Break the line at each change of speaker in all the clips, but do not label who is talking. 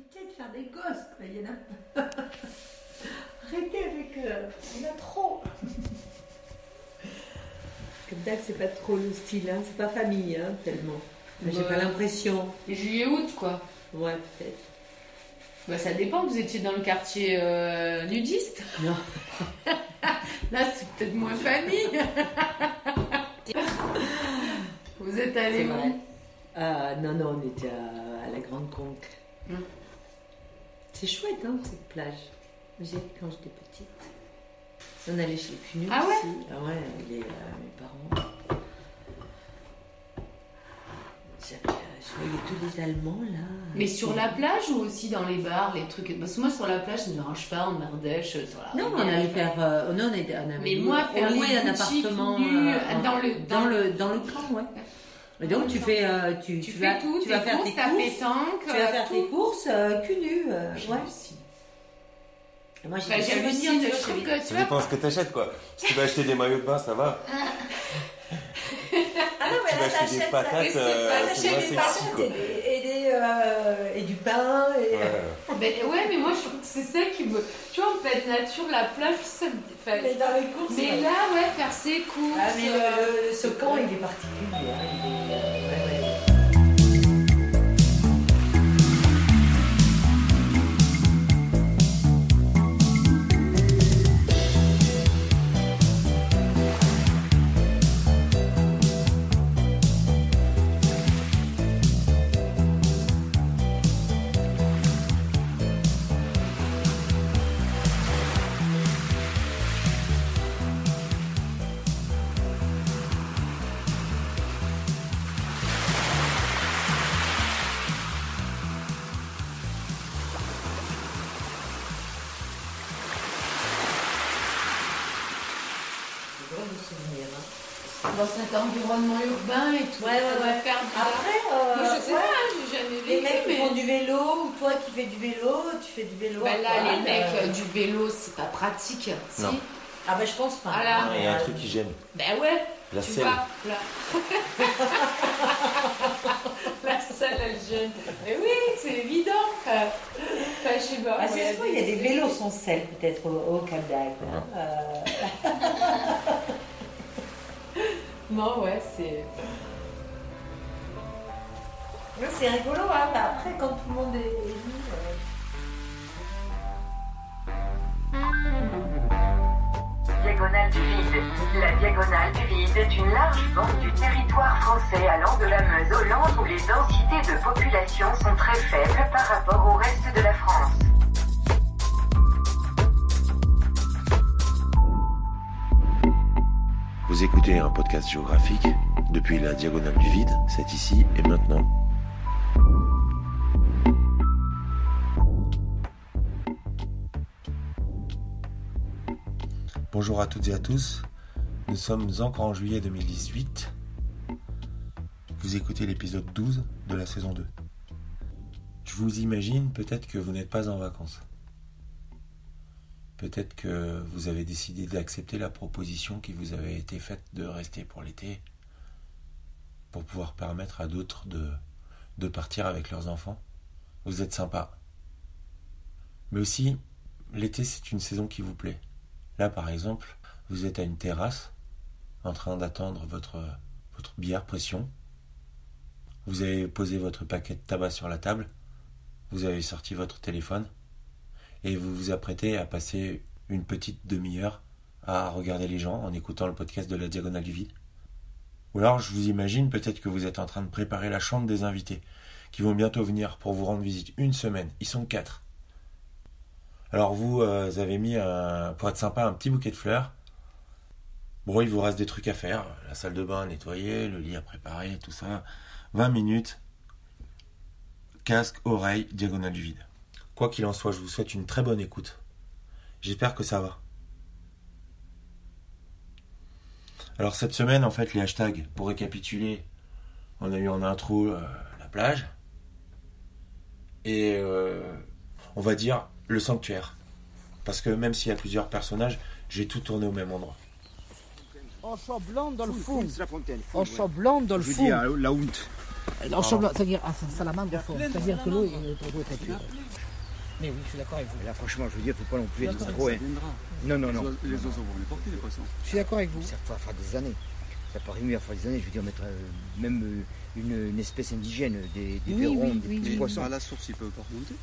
Arrêtez de faire des gosses, quoi. Il y en a. Arrêtez avec. euh, Il y en a trop. Comme ça, c'est pas trop le style, hein. c'est pas famille, hein, tellement. Mais J'ai pas l'impression.
Juillet-août, quoi.
Ouais, peut-être.
Bah, ça dépend, vous étiez dans le quartier euh, nudiste.
Non.
Là, c'est peut-être moins famille. vous êtes allé où?
Ah, non, non, on était à, à la Grande Conque.
Hmm.
C'est chouette, hein, cette plage. J'ai quand j'étais petite. On allait chez les Punus
Ah ouais
aussi. Ah ouais, les, euh, mes parents. J'avais, euh, Je voyais tous les Allemands, là.
Mais sur la plage ou aussi dans les bars, les trucs? Parce que moi, sur la plage, ça ne me dérange pas, en Ardèche, sur la
Non, on allait faire... euh, non, on, était, on avait
Mais moi,
on
faire
louait un appartement... euh,
dans le-
dans,
dans-
le, dans le camp, ouais. Et donc, tu fais... euh, tu,
Tu,
tu
fais
vas,
tout,
tu vas faire
courses,
tes courses.
pétanque,
Tu vas faire
tout.
tes courses euh, cul nu. euh, ouais.
aussi.
Moi,
Enfin,
j'ai souvenirs, tu
je trouve que tu
Ça dépend ce que t'achètes quoi. Si tu vas acheter des maillots de bain, ça va.
Ah non, mais
Tu vas
là,
acheter des
t'achètes
patates, euh,
t'achètes
c'est moins
des
sexy
patates
quoi.
et, des, et, des, euh, et du pain. Et...
Ouais.
Ben, ouais, mais moi, je trouve que c'est ça qui me. Tu vois, en pleine nature, la plage, ça me. enfin,
Mais dans les courses.
Mais là, ouais, faire ses courses.
Ah, mais
euh,
le- ce camp, il est particulier.
Dans cet environnement urbain et tout.
Ouais, ouais,
ça doit
ouais.
faire
Après, euh,
Moi, je sais
ouais,
pas, hein, j'ai jamais
les
vécu,
mecs qui
mais.
font du vélo, ou toi qui fais du vélo, tu fais du vélo.
Bah
à
là, les mecs
euh,
euh, du vélo, c'est pas pratique. Si
Non.
Ah bah je pense pas.
Ah là.
Il y a un truc qui gêne.
Ben ouais,
La
tu
selle.
vas là. La salle, elle gêne. Mais oui, c'est évident. Enfin, je sais pas.
Ah,
moi,
c'est il y a des vélos sans selle peut-être au, au Cap d'Agde. hein. Euh,
Non, ouais, c'est.
ouais, c'est rigolo, hein, mais après quand tout le monde est euh,
Diagonale du vide. La diagonale du vide est une large bande du territoire français allant de la Meuse au Land où les densités de population sont très faibles par rapport au reste de la France.
Vous écoutez un podcast géographique depuis la diagonale du vide, c'est ici et maintenant.
Bonjour à toutes et à tous. Nous sommes encore en juillet 2018. Vous écoutez l'épisode 12 de la saison 2. Je vous imagine peut-être que vous n'êtes pas en vacances. Peut-être que vous avez décidé d'accepter la proposition qui vous avait été faite de rester pour l'été pour pouvoir permettre à d'autres de, partir avec leurs enfants. Vous êtes sympa. Mais aussi, l'été c'est une saison qui vous plaît. Là, par exemple, vous êtes à une terrasse, en train d'attendre votre, votre bière pression. Vous avez posé votre paquet de tabac sur la table. Vous avez sorti votre téléphone. Et vous vous apprêtez à passer une petite demi-heure à regarder les gens en écoutant le podcast de la Diagonale du Vide. Ou alors, je vous imagine peut-être que vous êtes en train de préparer la chambre des invités, qui vont bientôt venir pour vous rendre visite une semaine. Ils sont quatre. Alors vous, euh, avez mis, un- pour être sympa, un petit bouquet de fleurs. Bon, il vous reste des trucs à faire. La salle de bain à nettoyer, le lit à préparer, tout ça. 20 minutes. Casque, oreille, diagonale du vide. Quoi qu'il en soit, je vous souhaite une très bonne écoute. J'espère que ça va. Alors cette semaine, en fait, les hashtags, pour récapituler, on a eu en intro euh, la plage. Et euh, on va dire le sanctuaire. Parce que même s'il y a plusieurs personnages, j'ai tout tourné au même endroit.
En blanc dans le fond.
la fontaine.
En blanc dans le
Je
fond.
dis à la honte.
Chambre- c'est-à-dire à salamandre fond. C'est-à-dire que l'eau est. Mais oui, je suis d'accord avec vous.
Là, franchement, je veux dire, faut pas non plus être trop. hein. Non, non, non.
Les oiseaux vont les porter, les poissons.
Je suis d'accord avec vous.
Ça va faire des années. Ça paraît mieux à faire des années, je veux dire, mettre euh, même euh, une, une espèce indigène, des, des
Oui,
verrons,
oui,
des
oui,
petits
oui.
poissons.
À la source, ils peuvent pas remonter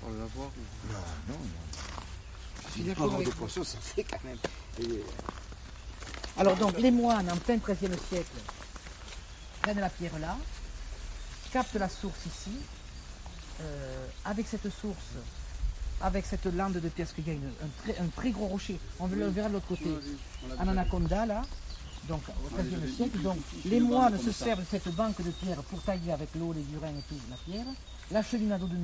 pour le lavoir. ou-
Non, non, non.
Je suis
Pas
d'accord
avoir
avec
de
vous.
poissons, ça fait quand même. Et-
Alors donc les moines en plein XIIIe siècle prennent la pierre là, captent la source ici, euh, avec cette source, avec cette lande de pierre, parce qu'il y a une- un, très, un très gros rocher, on le verra de l'autre côté, en anaconda là, donc au XIIIe siècle, donc les moines se servent de cette banque de pierre pour tailler avec l'eau, les urins et tout la pierre, la cheminade de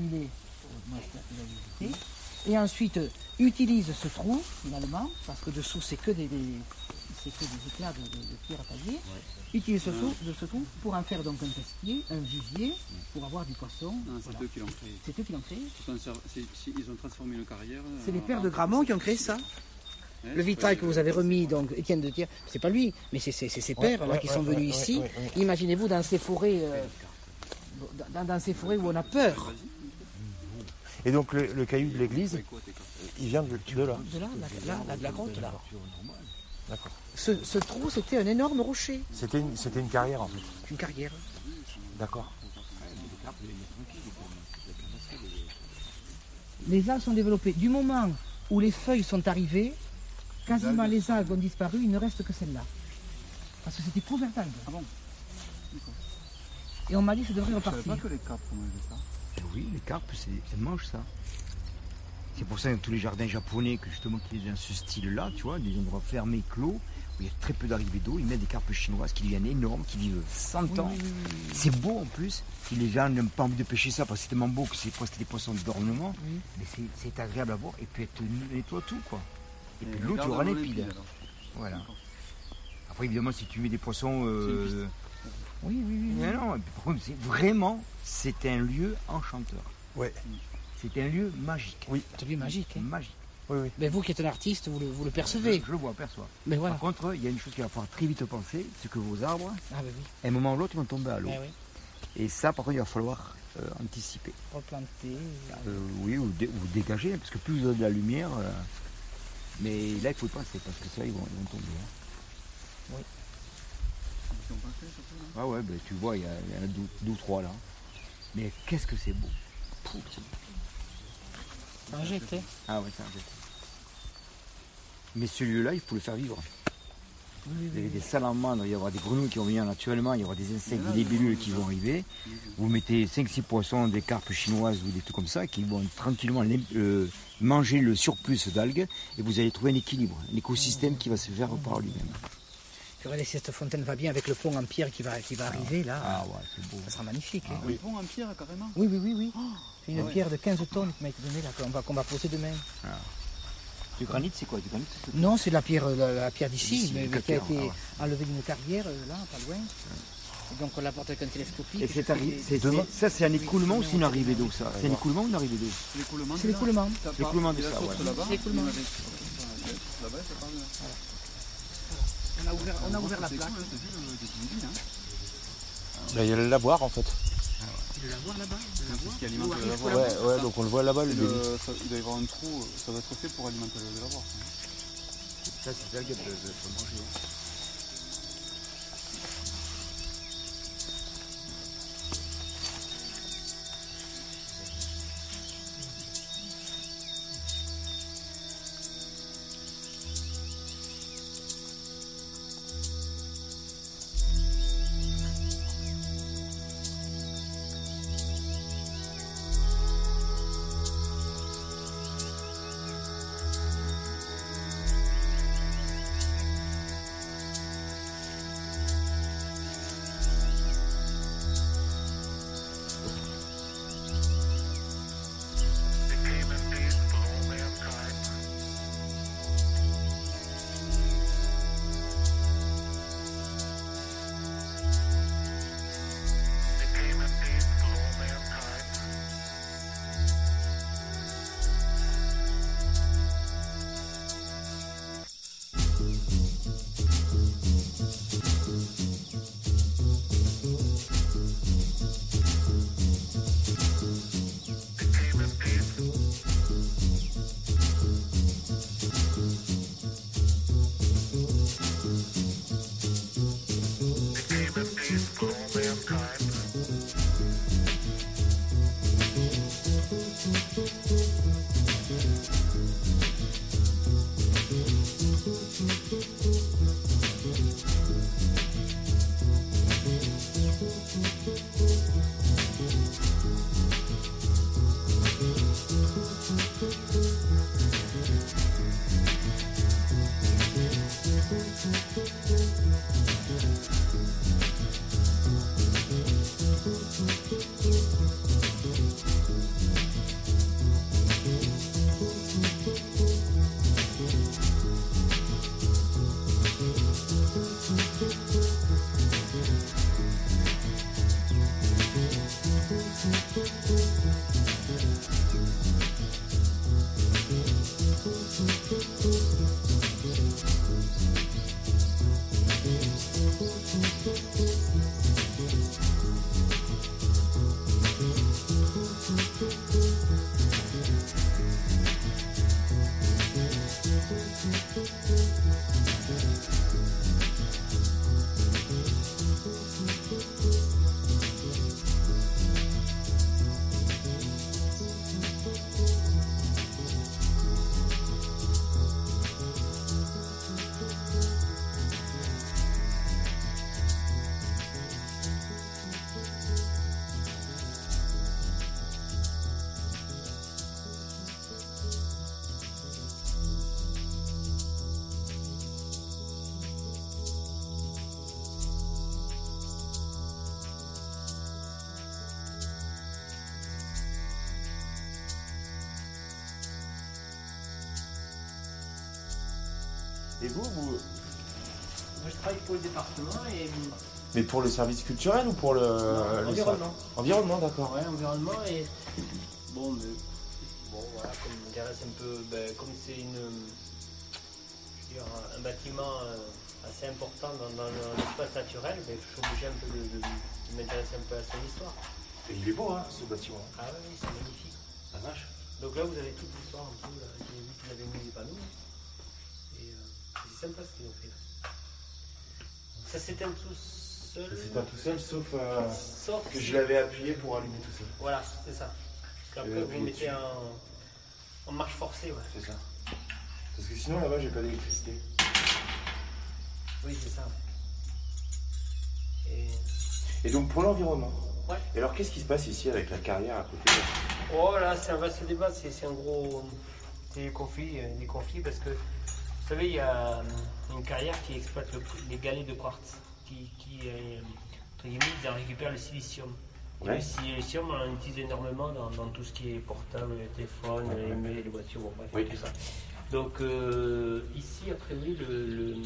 avez visité, et ensuite euh, utilisent ce trou finalement, parce que dessous c'est que des, des- c'est que des éclats de, de- de pierre taillée, utilisent ce, trou, de ce trou pour en faire donc un pesquier, un vivier, pour avoir du poisson.
Non, c'est
Voilà.
eux qui l'ont créé.
C'est eux qui l'ont créé.
Ils, ont transformé une carrière.
C'est les pères de Gramont qui ont créé ça.
Ouais,
Le vitrail que vous avez remis, donc Étienne de Thiers, c'est pas lui, mais c'est ses pères là,
ouais,
qui
ouais,
sont
ouais,
venus
ouais,
ici.
ouais, ouais.
Imaginez-vous dans ces forêts, euh, dans, dans ces forêts où on a peur.
Et donc le, le caillou de l'église, il vient de, de là.
De là, là, là, là, de la grotte là.
D'accord.
Ce, ce trou, c'était un énorme rocher,
C'était une, c'était une carrière en fait.
une carrière.
D'accord.
Les algues sont développées. Du moment où les feuilles sont arrivées, quasiment les algues ont disparu, il ne reste que celle-là. Parce que c'était couvert d'algues.
Ah bon
Et on m'a dit que ça devrait
Je savais
repartir.
pas que les carpes mangeaient ça.
Eh Oui, les carpes, c'est- elles mangent ça. C'est pour ça que tous les jardins japonais, que justement qui est dans ce style-là, tu vois, des endroits fermés, clos, où il y a très peu d'arrivée d'eau, ils mettent des carpes chinoises qui deviennent énormes, qui vivent 100 ans. C'est beau en plus. Si les gens n'ont pas envie de pêcher ça parce que c'est tellement beau que c'est presque des poissons d'ornement,
Oui.
mais c'est- c'est agréable à voir et puis elle te nettoie tout quoi. Et puis l'eau, tu auras
alors.
Voilà. Après évidemment si tu mets des poissons. euh,
Oui, oui, oui.
Mais non, et puis, par contre, c'est vraiment, c'est un lieu enchanteur.
Ouais.
C'est un lieu magique.
Oui.
C'est lui magique. hein.
Magique.
Oui, oui.
Mais vous qui êtes un artiste, vous le, vous le percevez.
Je le vois, perçois.
Mais voilà.
Par contre, il y a une chose qu'il va falloir très vite penser, c'est que vos arbres,
Ah ben oui.
à un moment ou l'autre, vont tomber à l'eau.
Ah oui.
Et ça, par contre, il va falloir euh, anticiper.
Replanter.
Euh, oui, ou, dé- ou dégager, parce que plus vous avez de la lumière. euh, mais là, il faut y penser, parce que ça, ils vont, ils vont tomber. hein.
Ils ont pensé, surtout, non?
Ah ouais, ben, tu vois, il y, a- il y en a deux, deux ou trois là. Mais qu'est-ce que c'est beau? Pouh, c'est beau.
En jette, hein.
Ah ouais, c'est un. Mais ce lieu-là, il faut le faire vivre.
Oui, oui,
Il y
oui.
a des salamandres, il y aura des grenouilles qui vont venir naturellement, il y aura des insectes, des libellules qui vont arriver. Vous mettez 5-6 poissons, des carpes chinoises ou des trucs comme ça qui vont tranquillement euh, manger le surplus d'algues et vous allez trouver un équilibre, un écosystème qui va se faire par lui-même.
Regardez si cette fontaine va bien avec le pont en pierre qui va, qui va arriver là.
Ah ouais, c'est beau.
Ça sera magnifique. hein.
Ils vont en pierre, carrément?
Oui, oui, oui, oui. C'est une
Ah ouais.
pierre de 15 tonnes qui m'a été donnée là, qu'on va, qu'on va poser demain.
Du granit, c'est quoi? Du granit,
Non, c'est la pierre, la, la pierre d'ici, mais, qui a été
ah
enlevée d'une carrière euh, là, pas loin. Et donc on l'apporte avec un télescopique.
Et c'est arri- c'est- c'est- ça, c'est un écoulement ou c'est une arrivée d'eau, ça? C'est un écoulement ou une arrivée d'eau?
L'écoulement.
C'est l'écoulement.
L'écoulement de
de
ça,
l'écoulement. On a ouvert, on a ouvert la plaque.
il y a le lavoir en fait.
La voir là-bas
C'est ce qui alimente
Ou
le
arrive
lavoir.
pour
Ouais, ouais, donc on le voit là-bas le
Le-
début.
ça- Il doit y avoir un trou, ça doit être fait pour alimenter le lavoir.
Ça, c'est des algues de, de, de manger. Thank you.
Et vous, vous.
Moi, je travaille pour le département et
Mais pour le service culturel ou pour le.
Non,
le
environnement.
Environnement, d'accord.
ouais, environnement et bon, mais bon, voilà, comme on dirait, c'est un peu, ben, comme c'est une, je veux dire, un, un bâtiment euh, assez important dans, dans l'espace naturel, ben, je suis obligé un peu de, de- de m'intéresser un peu à son histoire.
Et il est beau, hein, ce bâtiment.
Ah oui, c'est magnifique.
La vache.
Donc là, vous avez toute l'histoire un peu. là. J'ai vu qu'ils avaient mis des panneaux. Euh, c'est sympa ce qu'ils ont fait là. Ça s'éteint tout seul.
C'est pas tout seul, sauf euh,
Sauf
que je l'avais appuyé pour allumer tout seul.
Voilà, c'est ça. Parce qu'après, vous mettez en, en marche forcée, ouais.
C'est ça. Parce que sinon, là-bas, j'ai pas d'électricité.
Oui, c'est ça. Et...
Et donc, pour l'environnement.
Ouais.
Et alors, qu'est-ce qui se passe ici avec la carrière à côté
Oh là, c'est un vaste débat, c'est un gros. C'est des conflits, euh, des conflits parce que vous savez, il y a euh, une carrière qui exploite le- les galets de quartz, qui, qui entre guillemets, ils en récupèrent le silicium.
Ouais.
Le silicium, on en utilise énormément dans, dans tout ce qui est portable, les téléphones,
Ouais,
les, les voitures, bon, bref,
Oui.
tout ça. Donc euh, ici, a priori, le, le,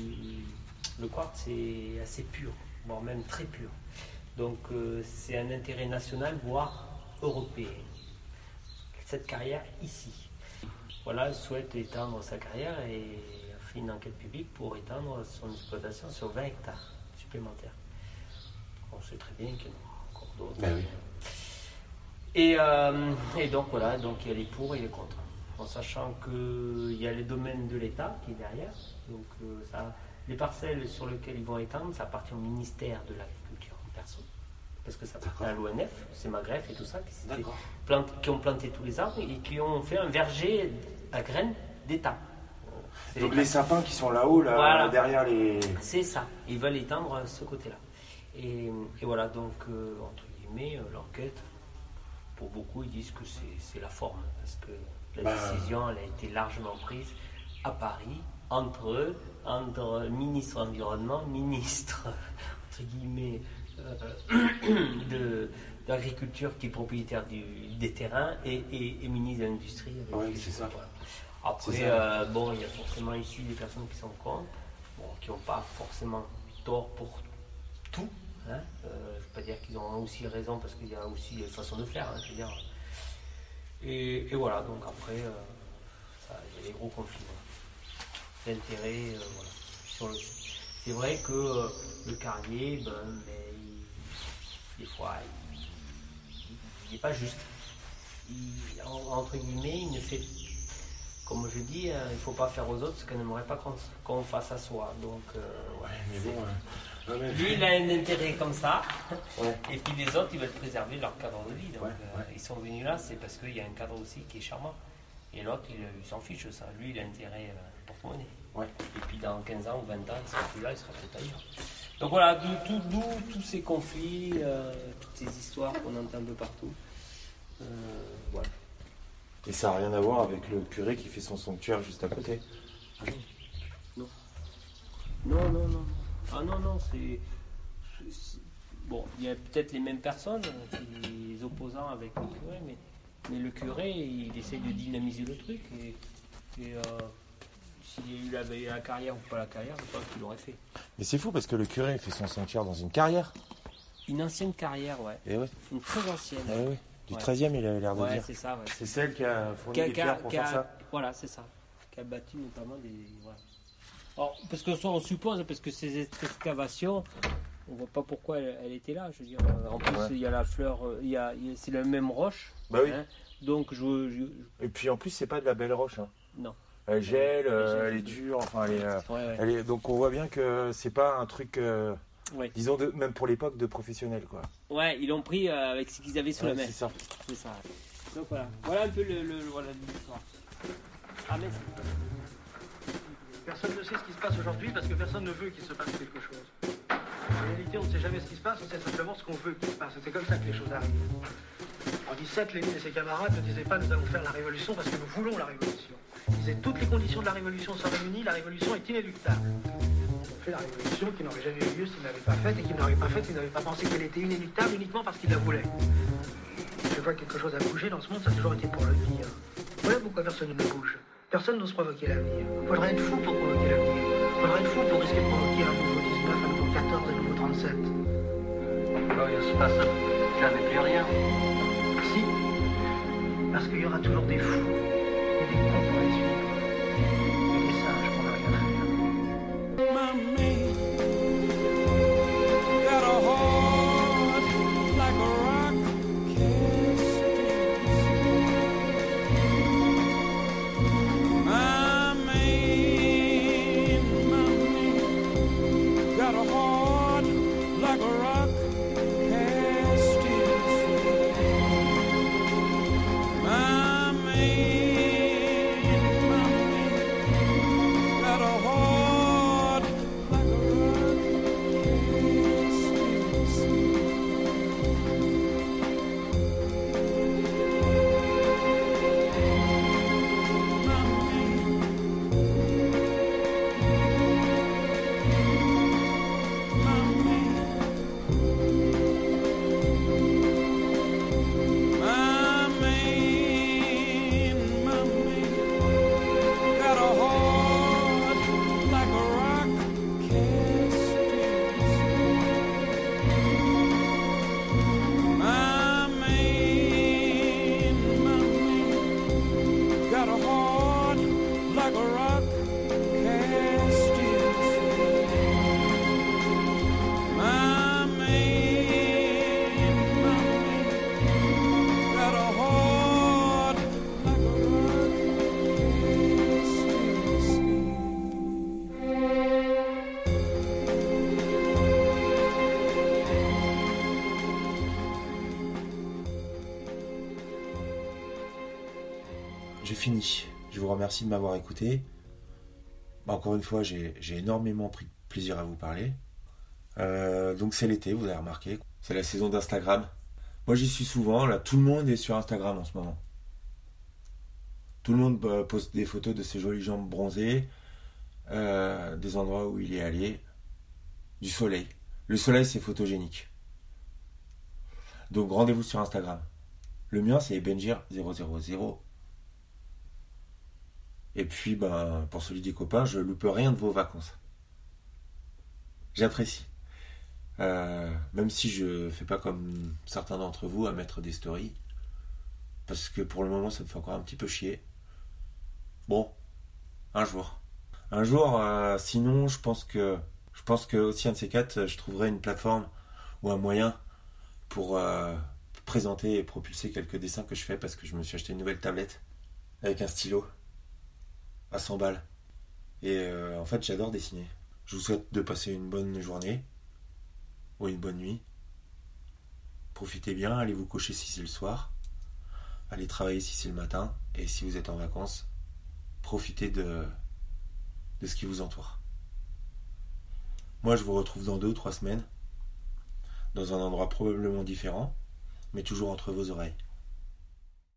le quartz est assez pur, voire même très pur. Donc euh, c'est un intérêt national, voire européen. Cette carrière ici. Voilà, elle souhaite étendre sa carrière et une enquête publique pour étendre son exploitation sur 20 hectares supplémentaires. On sait très bien qu'il y en a encore d'autres.
Ben oui.
Et, euh, et donc voilà, donc il y a les pour et les contre. En sachant qu'il y a les domaines de l'État qui est derrière. Donc euh, ça, les parcelles sur lesquelles ils vont étendre, ça appartient au ministère de l'Agriculture en personne. Parce que ça appartient à l'ONF, c'est ma greffe et tout ça, qui ont planté tous les arbres et qui ont fait un verger à graines d'État.
Donc, les sapins qui sont là-haut, là,
Voilà.
derrière les.
C'est ça, ils veulent éteindre ce côté-là. Et, et voilà, donc, euh, entre guillemets, euh, l'enquête, pour beaucoup, ils disent que c'est la forme, parce que la
Bah.
décision, elle a été largement prise à Paris, entre eux, entre ministre environnement, ministre, entre guillemets, euh, de d'agriculture qui est propriétaire du- des terrains et, et- et ministre de l'industrie. les-
c'est ça.
voilà. Après, euh, bon, il y a forcément ici des personnes qui sont contre, bon, qui n'ont pas forcément tort pour tout. Hein. Euh, je ne veux pas dire qu'ils ont aussi raison parce qu'il y a aussi des façons de faire. hein, je veux dire. Et, et voilà, donc après, euh, il y a des gros conflits voilà. d'intérêts. voilà, sur le- C'est vrai que le carrier, ben, mais il- des fois, il n'est pas juste. Il- entre guillemets, il ne fait comme je dis, euh, il ne faut pas faire aux autres ce qu'on n'aimerait pas qu'on fasse à soi. Donc, euh,
Ouais, mais bon, euh,
Lui, il a un intérêt comme ça.
Ouais.
Et puis les autres, ils veulent préserver leur cadre de vie. Donc euh, ils sont venus là, c'est parce qu'il y a un cadre aussi qui est charmant. Et l'autre, il, il s'en fiche de ça. Lui, il a intérêt euh, porte-monnaie.
Ouais.
Et puis dans 15 ans ou 20 ans, il sera plus là, il sera peut-être ailleurs. Donc voilà, d'où tout, tous ces conflits, toutes ces histoires qu'on entend un peu partout. Voilà.
Et ça n'a rien à voir avec le curé qui fait son sanctuaire juste à côté.
Non, non, non. Ah non, non, c'est. Bon, il y a peut-être les mêmes personnes, les opposants avec le curé, mais, mais le curé, il essaye de dynamiser le truc. Et, et, euh, s'il avait eu la carrière ou pas la carrière, je pense qu'il l'aurait fait.
Mais c'est fou parce que le curé fait son sanctuaire dans une carrière.
Une ancienne carrière, ouais.
Et ouais.
Une très ancienne.
Ah oui. Du
Ouais.
13e, il avait l'air de
Ouais,
dire.
c'est ça, ouais.
C'est celle qui a fourni des pierres pour
qui
faire
a-
ça.
Voilà, c'est ça. Qui a bâti notamment des. Voilà. Alors, parce que ça, on suppose, parce que ces excavations, on voit pas pourquoi elle, elle était là. Je veux dire, euh, en plus,
Ouais.
il y a la fleur, euh, il y a, il y a- c'est la même roche.
Bah oui.
hein. donc, je, je-
Et puis en plus, c'est pas de la belle roche. hein.
Non.
Elle gèle, euh,
Elle gèle.
elle est dure, enfin elle est, euh,
Ouais, ouais.
elle est- Donc on voit bien que c'est pas un truc, euh,
Ouais.
disons, de, même pour l'époque, de professionnel quoi.
Ouais, ils l'ont pris euh, avec ce qu'ils avaient sous
Ouais,
la main.
c'est ça.
C'est ça. Donc voilà. Voilà un peu le, le- voilà l'histoire. Ah, mais
Personne ne sait ce qui se passe aujourd'hui parce que personne ne veut qu'il se passe quelque chose. En réalité, on ne sait jamais ce qui se passe, on sait simplement ce qu'on veut qu'il se passe. C'est comme ça que les choses arrivent. En 17, Lénine et ses camarades ne disaient pas nous allons faire la révolution parce que nous voulons la révolution. Ils disaient toutes les conditions de la révolution sont réunies, la révolution est inéluctable. Fait la révolution qui n'aurait jamais eu lieu s'ils ne l'avaient pas faite et qu'ils n'auraient pas faite s'ils n'avaient pas pensé qu'elle était inéluctable uniquement parce qu'ils la voulaient. Je vois que quelque chose a bougé dans ce monde, ça a toujours été pour le dire. Voilà pourquoi personne ne bouge. Personne n'ose provoquer l'avenir. Faudrait être fou pour provoquer l'avenir. Faudrait être fou pour risquer de provoquer un nouveau 19, un nouveau 14, un nouveau 37.
Quand il se passe jamais plus rien.
Si. Parce qu'il y aura toujours des fous et des cons
fini. Je vous remercie de m'avoir écouté. Bah, encore une fois, j'ai énormément pris plaisir à vous parler. Euh, donc c'est l'été, vous avez remarqué. C'est la saison d'Instagram. Moi j'y suis souvent, là tout le monde est sur Instagram en ce moment. Tout le monde bah, poste des photos de ses jolies jambes bronzées, euh, des endroits où il est allé, du soleil. Le soleil c'est photogénique. Donc rendez-vous sur Instagram. Le mien c'est Benjir000. Et puis, ben, pour celui des copains, je loupe rien de vos vacances. J'apprécie. Euh, même si je fais pas comme certains d'entre vous à mettre des stories. Parce que pour le moment, ça me fait encore un petit peu chier. Bon, un jour. Un jour, euh, sinon, je pense que je pense que aussi un de ces quatre, je trouverai une plateforme ou un moyen pour euh, présenter et propulser quelques dessins que je fais parce que je me suis acheté une nouvelle tablette avec un stylo à 100 balles. Et euh, en fait, j'adore dessiner. Je vous souhaite de passer une bonne journée
ou une bonne nuit. Profitez bien, allez vous coucher si c'est le soir. Allez travailler si c'est le matin. Et si vous êtes en vacances, profitez de, de ce qui vous entoure. Moi, je vous retrouve dans deux ou trois semaines, dans un endroit probablement différent, mais toujours entre vos oreilles.